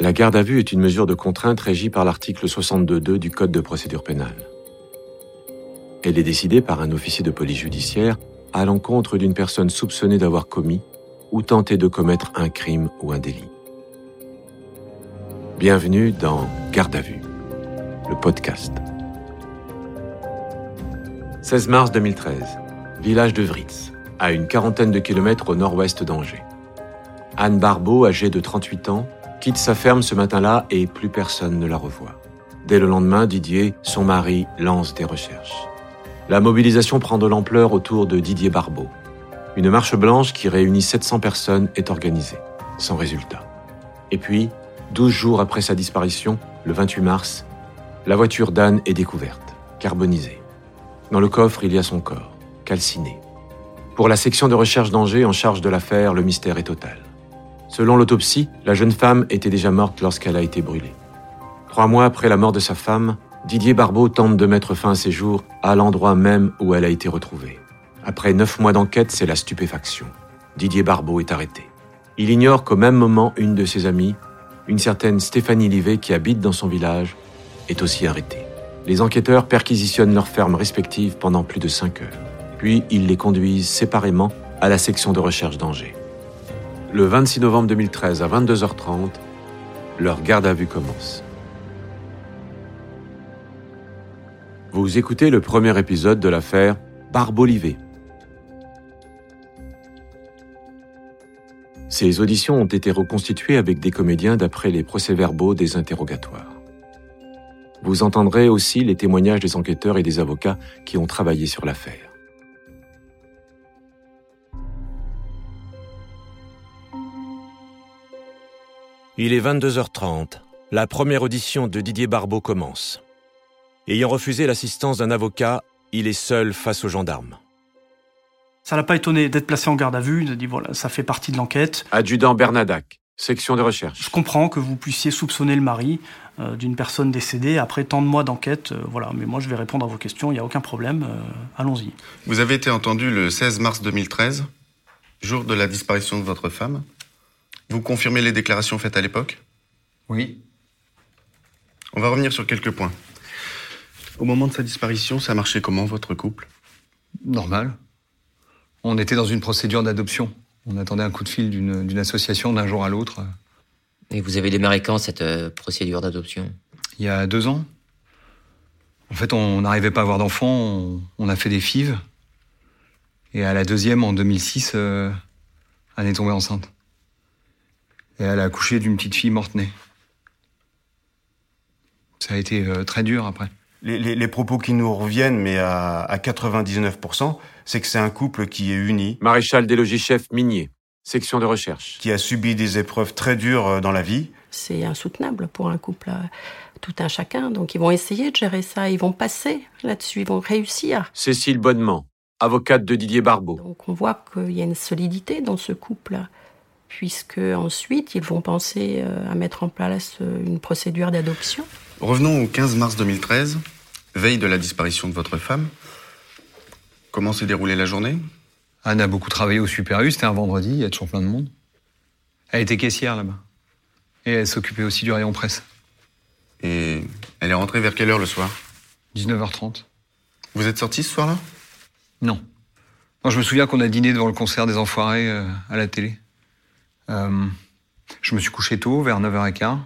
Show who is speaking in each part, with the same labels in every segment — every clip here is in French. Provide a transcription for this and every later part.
Speaker 1: La garde à vue est une mesure de contrainte régie par l'article 62.2 du Code de procédure pénale. Elle est décidée par un officier de police judiciaire à l'encontre d'une personne soupçonnée d'avoir commis ou tenté de commettre un crime ou un délit. Bienvenue dans Garde à vue, le podcast. 16 mars 2013, village de Vritz, à une quarantaine de kilomètres au nord-ouest d'Angers. Anne Barbeau, âgée de 38 ans, quitte sa ferme ce matin-là et plus personne ne la revoit. Dès le lendemain, Didier, son mari, lance des recherches. La mobilisation prend de l'ampleur autour de Didier Barbeau. Une marche blanche qui réunit 700 personnes est organisée, sans résultat. Et puis, 12 jours après sa disparition, le 28 mars, la voiture d'Anne est découverte, carbonisée. Dans le coffre, il y a son corps, calciné. Pour la section de recherche d'Angers en charge de l'affaire, le mystère est total. Selon l'autopsie, la jeune femme était déjà morte lorsqu'elle a été brûlée. Trois mois après la mort de sa femme, Didier Barbeau tente de mettre fin à ses jours à l'endroit même où elle a été retrouvée. Après neuf mois d'enquête, c'est la stupéfaction. Didier Barbeau est arrêté. Il ignore qu'au même moment, une de ses amies, une certaine Stéphanie Livet qui habite dans son village, est aussi arrêtée. Les enquêteurs perquisitionnent leurs fermes respectives pendant plus de cinq heures. Puis ils les conduisent séparément à la section de recherche d'Angers. Le 26 novembre 2013 à 22h30, leur garde à vue commence. Vous écoutez le premier épisode de l'affaire Barbolivet. Ces auditions ont été reconstituées avec des comédiens d'après les procès-verbaux des interrogatoires. Vous entendrez aussi les témoignages des enquêteurs et des avocats qui ont travaillé sur l'affaire. Il est 22h30. La première audition de Didier Barbeau commence. Ayant refusé l'assistance d'un avocat, il est seul face aux gendarmes.
Speaker 2: Ça l'a pas étonné d'être placé en garde à vue. Il a dit voilà, ça fait partie de l'enquête.
Speaker 1: Adjudant Bernadac, section de recherche.
Speaker 2: Je comprends que vous puissiez soupçonner le mari euh, d'une personne décédée après tant de mois d'enquête. euh, voilà, mais moi je vais répondre à vos questions. Il n'y a aucun problème. euh, Allons-y.
Speaker 3: Vous avez été entendu le 16 mars 2013, jour de la disparition de votre femme. Vous confirmez les déclarations faites à l'époque?
Speaker 4: Oui.
Speaker 3: On va revenir sur quelques points. Au moment de sa disparition, ça marchait comment votre couple?
Speaker 4: Normal. On était dans une procédure d'adoption. On attendait un coup de fil d'une association d'un jour à l'autre.
Speaker 5: Et vous avez démarré quand cette euh, procédure d'adoption?
Speaker 4: Il y a deux ans. En fait, on n'arrivait pas à avoir d'enfants. On, on a fait des fives. Et à la deuxième, en 2006, euh, Anne est tombée enceinte. Et elle a accouché d'une petite fille morte-née. Ça a été euh, très dur après.
Speaker 6: Les, les- les propos qui nous reviennent, mais à, à 99%, c'est que c'est un couple qui est uni,
Speaker 1: Maréchal des logis-chefs minier, section de recherche.
Speaker 6: qui a subi des épreuves très dures euh, dans la vie.
Speaker 7: c'est insoutenable pour un couple, euh, tout un chacun. Donc ils vont essayer de gérer ça, ils vont passer là-dessus, ils vont réussir.
Speaker 1: Cécile Bonnement, avocate de Didier Barbeau.
Speaker 7: Donc on voit qu'il y a une solidité dans ce couple, puisque ensuite ils vont penser euh, à mettre en place euh, une procédure d'adoption.
Speaker 3: Revenons au 15 mars 2013, veille de la disparition de votre femme. Comment s'est déroulée la journée?
Speaker 4: Anne a beaucoup travaillé au Super U, c'était un vendredi, il y a toujours plein de monde. Elle était caissière là-bas. Et elle s'occupait aussi du rayon presse.
Speaker 3: Et elle est rentrée vers quelle heure le soir?
Speaker 4: 19h30.
Speaker 3: Vous êtes sorti ce soir-là?
Speaker 4: Non. Non, je me souviens qu'on a dîné devant le concert des Enfoirés euh, à la télé. Euh, je me suis couché tôt, vers 9h15.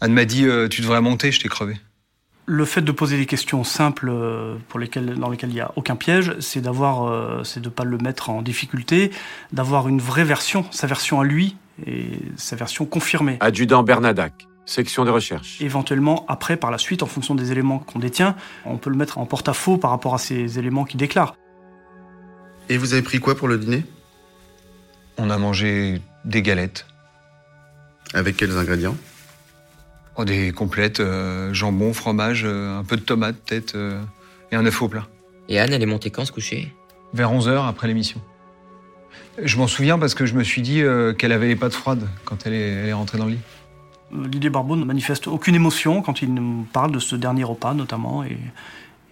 Speaker 4: Anne m'a dit euh, Tu devrais monter, je t'ai crevé.
Speaker 2: Le fait de poser des questions simples euh, pour lesquelles, dans lesquelles il n'y a aucun piège, c'est d'avoir, euh, c'est de pas le mettre en difficulté, d'avoir une vraie version, sa version à lui et sa version confirmée.
Speaker 1: Adjudant Bernadac, section de recherche.
Speaker 2: Éventuellement, après, par la suite, en fonction des éléments qu'on détient, on peut le mettre en porte-à-faux par rapport à ces éléments qu'il déclare.
Speaker 3: Et vous avez pris quoi pour le dîner?
Speaker 4: On a mangé des galettes,
Speaker 3: Avec quels ingrédients?
Speaker 4: Oh, des complètes, euh, jambon, fromage, euh, un peu de tomate peut-être, euh, et un œuf au plat.
Speaker 5: Et Anne, elle est montée quand se coucher?
Speaker 4: Vers 11h après l'émission. Je m'en souviens parce que je me suis dit euh, qu'elle avait les pattes froides quand elle est, elle est rentrée dans le lit.
Speaker 2: Didier Barbeau ne manifeste aucune émotion quand il nous parle de ce dernier repas, notamment, et,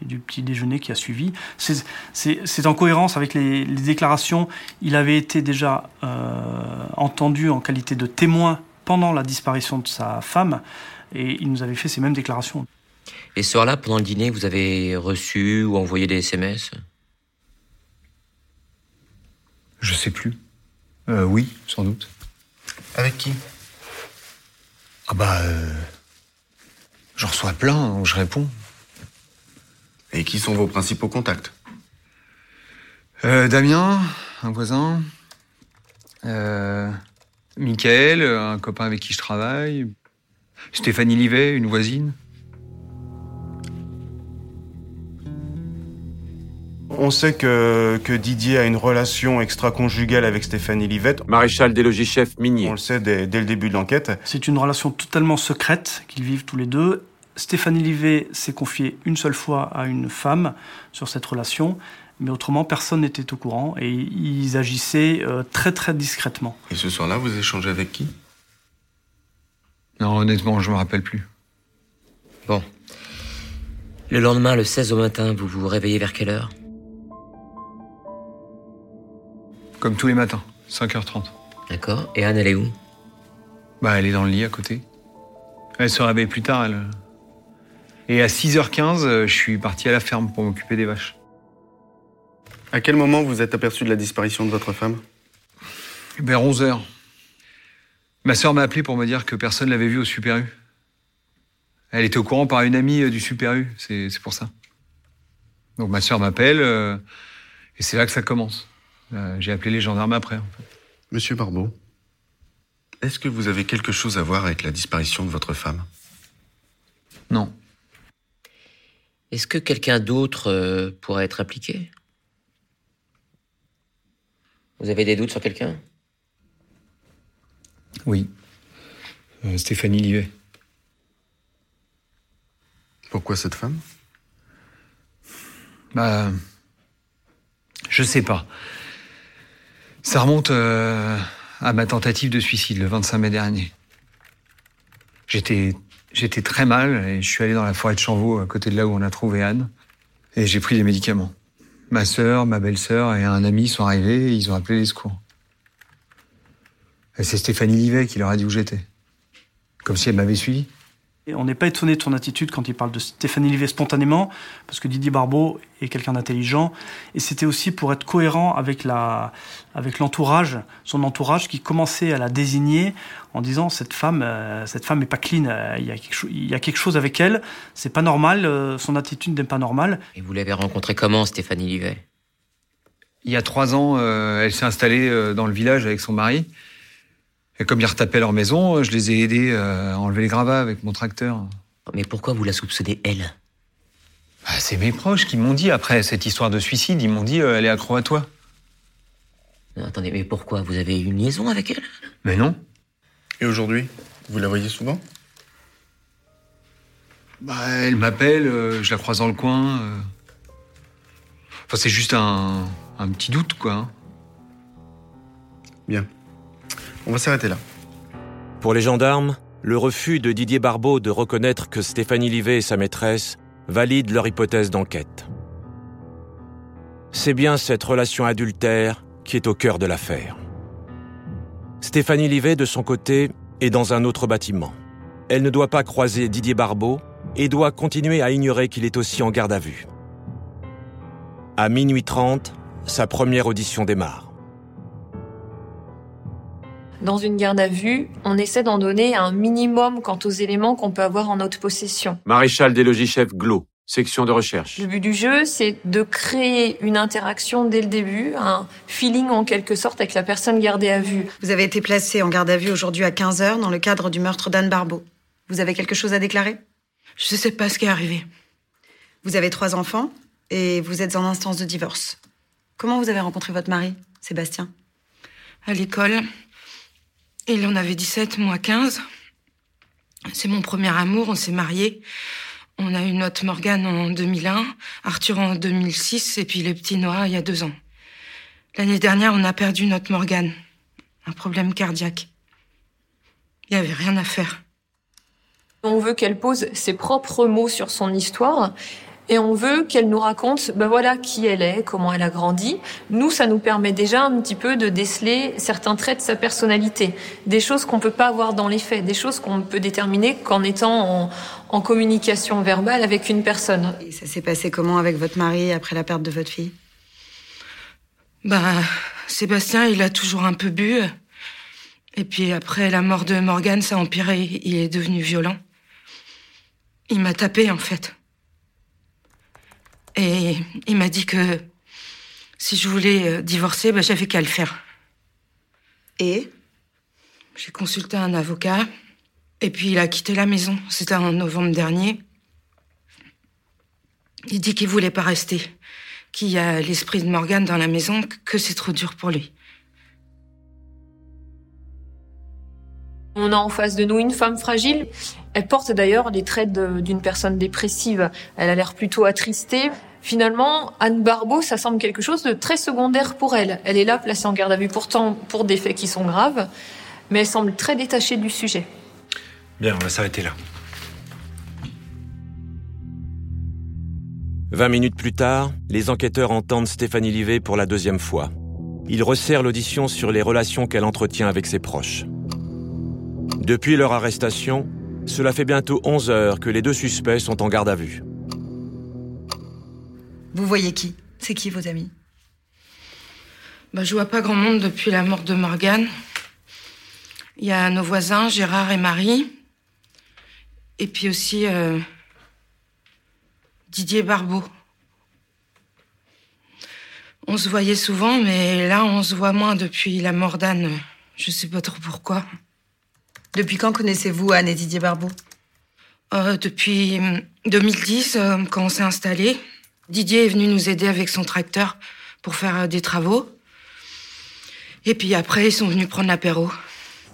Speaker 2: et du petit déjeuner qui a suivi. C'est- en cohérence avec les, les déclarations. Il avait été déjà euh, entendu en qualité de témoin pendant la disparition de sa femme, et il nous avait fait ces mêmes déclarations.
Speaker 5: Et ce soir-là, pendant le dîner, vous avez reçu ou envoyé des SMS
Speaker 4: Je sais plus. Euh, oui, sans doute.
Speaker 3: Avec qui?
Speaker 4: Ah bah... Euh, J'en reçois plein, je réponds.
Speaker 3: Et qui sont vos principaux contacts
Speaker 4: euh, Damien, un voisin. Euh, Michael, un copain avec qui je travaille. Stéphanie Livet, une voisine.
Speaker 6: On sait que, que Didier a une relation extra-conjugale avec Stéphanie Livette.
Speaker 1: Maréchal des logis chefs minier.
Speaker 6: On le sait dès, dès le début de l'enquête.
Speaker 2: C'est une relation totalement secrète qu'ils vivent tous les deux. Stéphanie Livet s'est confiée une seule fois à une femme sur cette relation, mais autrement personne n'était au courant et ils agissaient euh, très très discrètement.
Speaker 3: Et ce soir-là, vous échangez avec qui?
Speaker 4: Non, honnêtement, je me rappelle plus.
Speaker 5: Bon. Le lendemain, le 16 au matin, vous vous réveillez vers quelle heure?
Speaker 4: Comme tous les matins, 5h30.
Speaker 5: D'accord. Et Anne, elle est où?
Speaker 4: Bah, elle est dans le lit à côté. Elle se réveille plus tard, elle. Et à 6h15, euh, je suis parti à la ferme pour m'occuper des vaches.
Speaker 3: À quel moment vous êtes aperçu de la disparition de votre femme?
Speaker 4: Vers 11h. Ma sœur m'a appelé pour me dire que personne l'avait vue au Super U. Elle était au courant par une amie euh, du Super U, c'est c'est pour ça. Donc ma sœur m'appelle, euh, et c'est là que ça commence. Euh, J'ai appelé les gendarmes après. en fait.
Speaker 3: Monsieur Barbeau, est-ce que vous avez quelque chose à voir avec la disparition de votre femme?
Speaker 4: Non.
Speaker 5: Est-ce que quelqu'un d'autre euh, pourrait être impliqué? Vous avez des doutes sur quelqu'un?
Speaker 4: Oui. Euh, Stéphanie Livet.
Speaker 3: Pourquoi cette femme?
Speaker 4: Bah. Je sais pas. Ça remonte euh, à ma tentative de suicide le 25 mai dernier. J'étais, j'étais très mal et je suis allé dans la forêt de Chanvaux à côté de là où on a trouvé Anne et j'ai pris des médicaments. Ma sœur, ma belle-sœur et un ami sont arrivés et ils ont appelé les secours. C'est Stéphanie Livet qui leur a dit où j'étais. Comme si elle m'avait suivi.
Speaker 2: Et on n'est pas étonné de son attitude quand il parle de Stéphanie Livet spontanément, parce que Didier Barbeau est quelqu'un d'intelligent, et c'était aussi pour être cohérent avec la, avec l'entourage, son entourage qui commençait à la désigner en disant cette femme, euh, cette femme est pas clean, euh, il y a quelque chose, il y a quelque chose avec elle, c'est pas normal, euh, son attitude n'est pas normale.
Speaker 5: Et vous l'avez rencontrée comment, Stéphanie Livet?
Speaker 4: Il y a trois ans, euh, elle s'est installée dans le village avec son mari. Et comme ils retapaient leur maison, euh, je les ai aidés euh, à enlever les gravats avec mon tracteur.
Speaker 5: Mais pourquoi vous la soupçonnez, elle?
Speaker 4: Bah, c'est mes proches qui m'ont dit, après cette histoire de suicide, ils m'ont dit euh, elle est accro à toi.
Speaker 5: Non, Attendez, mais pourquoi? Vous avez une liaison avec elle?
Speaker 4: Mais non.
Speaker 3: Et aujourd'hui Vous la voyez souvent?
Speaker 4: Bah, elle m'appelle, euh, je la croise dans le coin. euh. Enfin, c'est juste un, un petit doute, quoi. hein.
Speaker 3: Bien. On va s'arrêter là.
Speaker 1: Pour les gendarmes, le refus de Didier Barbeau de reconnaître que Stéphanie Livet est sa maîtresse valide leur hypothèse d'enquête. C'est bien cette relation adultère qui est au cœur de l'affaire. Stéphanie Livet, de son côté, est dans un autre bâtiment. Elle ne doit pas croiser Didier Barbeau et doit continuer à ignorer qu'il est aussi en garde à vue. À minuit 30, sa première audition démarre.
Speaker 8: Dans une garde à vue, on essaie d'en donner un minimum quant aux éléments qu'on peut avoir en notre possession.
Speaker 1: Maréchal des logis chefs Glo, section de recherche.
Speaker 8: Le but du jeu, c'est de créer une interaction dès le début, un feeling en quelque sorte avec la personne gardée à vue.
Speaker 9: Vous avez été placé en garde à vue aujourd'hui à 15h dans le cadre du meurtre d'Anne Barbeau. Vous avez quelque chose à déclarer?
Speaker 10: Je sais pas ce qui est arrivé.
Speaker 9: Vous avez trois enfants et vous êtes en instance de divorce. Comment vous avez rencontré votre mari, Sébastien?
Speaker 10: À l'école, il en avait 17, moi 15. C'est mon premier amour, on s'est mariés. On a eu notre Morgane en 2001, Arthur en 2006 et puis le petit Noah il y a deux ans. L'année dernière, on a perdu notre Morgane. Un problème cardiaque. Il y avait rien à faire.
Speaker 8: On veut qu'elle pose ses propres mots sur son histoire et on veut qu'elle nous raconte, ben voilà, qui elle est, comment elle a grandi. Nous, ça nous permet déjà un petit peu de déceler certains traits de sa personnalité, des choses qu'on peut pas avoir dans les faits, des choses qu'on peut déterminer qu'en étant en, en communication verbale avec une personne.
Speaker 9: Et ça s'est passé comment avec votre mari après la perte de votre fille?
Speaker 10: Bah, Sébastien, il a toujours un peu bu. Et puis après la mort de Morgane, ça a empiré. Il est devenu violent. Il m'a tapé, en fait. Et il m'a dit que si je voulais euh, divorcer, bah, j'avais qu'à le faire.
Speaker 9: Et
Speaker 10: J'ai consulté un avocat. Et puis il a quitté la maison. C'était en novembre dernier. Il dit qu'il voulait pas rester. Qu'il y a l'esprit de Morgane dans la maison, que c'est trop dur pour lui.
Speaker 8: On a en face de nous une femme fragile. Elle porte d'ailleurs les traits d'une personne dépressive. Elle a l'air plutôt attristée. Finalement, Anne Barbeau, ça semble quelque chose de très secondaire pour elle. Elle est là, placée en garde à vue, pourtant pour des faits qui sont graves, mais elle semble très détachée du sujet.
Speaker 11: Bien, on va s'arrêter là.
Speaker 1: 20 minutes plus tard, les enquêteurs entendent Stéphanie Livet pour la deuxième fois. Ils resserrent l'audition sur les relations qu'elle entretient avec ses proches. Depuis leur arrestation, cela fait bientôt 11 heures que les deux suspects sont en garde à vue.
Speaker 9: Vous voyez qui? C'est qui vos amis?
Speaker 10: Bah, je vois pas grand monde depuis la mort de Morgane. Il y a nos voisins, Gérard et Marie. Et puis aussi euh, Didier Barbeau. On se voyait souvent, mais là, on se voit moins depuis la mort d'Anne. Je sais pas trop pourquoi.
Speaker 9: Depuis quand connaissez-vous Anne et Didier Barbeau?
Speaker 10: Euh, depuis hum, 2010, euh, quand on s'est installé, Didier est venu nous aider avec son tracteur pour faire euh, des travaux. Et puis après, ils sont venus prendre l'apéro.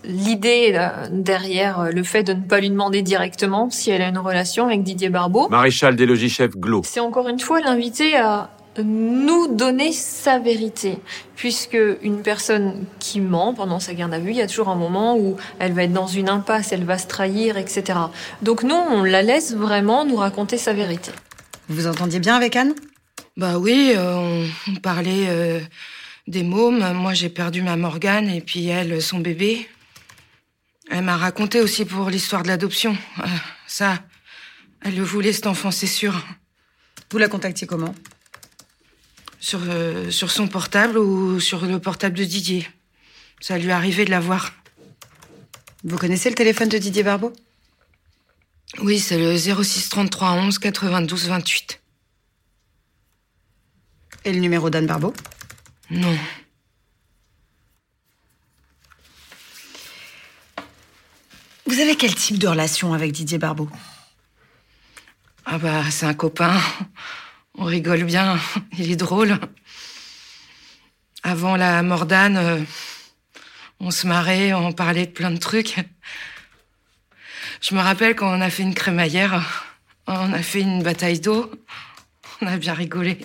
Speaker 8: L'idée derrière le fait de ne pas lui demander directement si elle a une relation avec Didier Barbeau,
Speaker 1: Maréchal des logis chef Glo.
Speaker 8: c'est encore une fois l'inviter à nous donner sa vérité, puisque une personne qui ment pendant sa garde à vue, il y a toujours un moment où elle va être dans une impasse, elle va se trahir, etc. Donc nous, on la laisse vraiment nous raconter sa vérité.
Speaker 9: Vous vous entendiez bien avec Anne?
Speaker 10: Bah oui, euh, on, on parlait euh, des mômes. Moi, j'ai perdu ma Morgane et puis elle, son bébé. Elle m'a raconté aussi pour l'histoire de l'adoption. Euh, ça, elle le voulait, cet enfant, c'est sûr.
Speaker 9: Vous la contactiez comment?
Speaker 10: Sur, euh, sur son portable ou sur le portable de Didier. Ça lui arrivait de la voir.
Speaker 9: Vous connaissez le téléphone de Didier Barbeau?
Speaker 10: Oui, c'est le 06 33 11 92 28.
Speaker 9: Et le numéro d'Anne Barbeau?
Speaker 10: Non.
Speaker 9: Vous avez quel type de relation avec Didier Barbeau?
Speaker 10: Ah bah, c'est un copain. On rigole bien. Il est drôle. Avant la mort d'Anne, euh, on se marrait, on parlait de plein de trucs. Je me rappelle quand on a fait une crémaillère, on a fait une bataille d'eau. On a bien rigolé.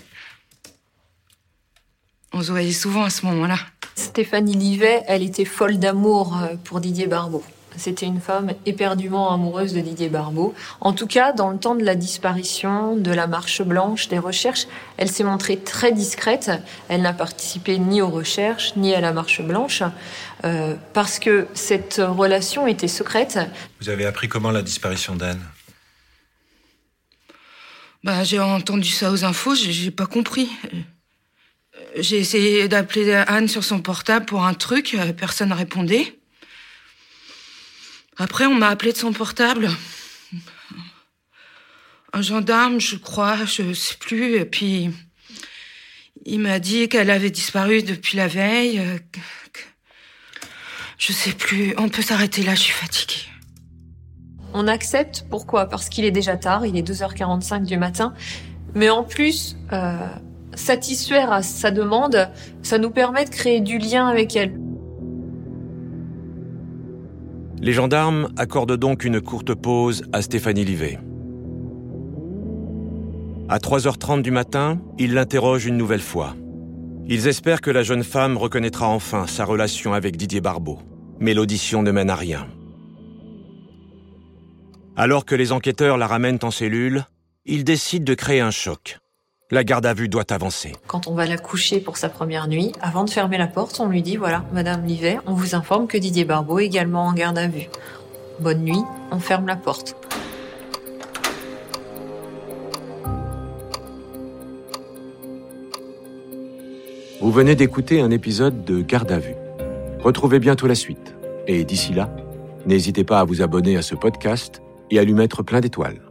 Speaker 10: On se voyait souvent à ce moment-là.
Speaker 8: Stéphanie Livet, elle était folle d'amour euh, pour Didier Barbeau. C'était une femme éperdument amoureuse de Didier Barbeau. En tout cas, dans le temps de la disparition, de la marche blanche, des recherches, elle s'est montrée très discrète. Elle n'a participé ni aux recherches, ni à la marche blanche, euh, parce que cette relation était secrète.
Speaker 11: Vous avez appris comment la disparition d'Anne?
Speaker 10: Bah, j'ai entendu ça aux infos, j'ai pas compris. Euh, J'ai essayé d'appeler Anne sur son portable pour un truc, euh, personne ne répondait. Après, on m'a appelé de son portable. Un gendarme, je crois, je sais plus. Et puis, il m'a dit qu'elle avait disparu depuis la veille. Je sais plus. On peut s'arrêter là, je suis fatiguée.
Speaker 8: On accepte, pourquoi? Parce qu'il est déjà tard, il est 2h45 du matin. Mais en plus, euh, satisfaire à sa demande, ça nous permet de créer du lien avec elle.
Speaker 1: Les gendarmes accordent donc une courte pause à Stéphanie Livet. À 3h30 du matin, ils l'interrogent une nouvelle fois. Ils espèrent que la jeune femme reconnaîtra enfin sa relation avec Didier Barbeau. Mais l'audition ne mène à rien. Alors que les enquêteurs la ramènent en cellule,
Speaker 12: il décide de créer un choc. La garde à vue doit avancer.
Speaker 8: Quand on va la coucher pour sa première nuit, avant de fermer la porte, on lui dit voilà, Madame Livet, on vous informe que Didier Barbeau est également en garde à vue. Bonne nuit, on ferme la porte.
Speaker 1: Vous venez d'écouter un épisode de Garde à vue. Retrouvez bientôt la suite. Et d'ici là, n'hésitez pas à vous abonner à ce podcast et à lui mettre plein d'étoiles.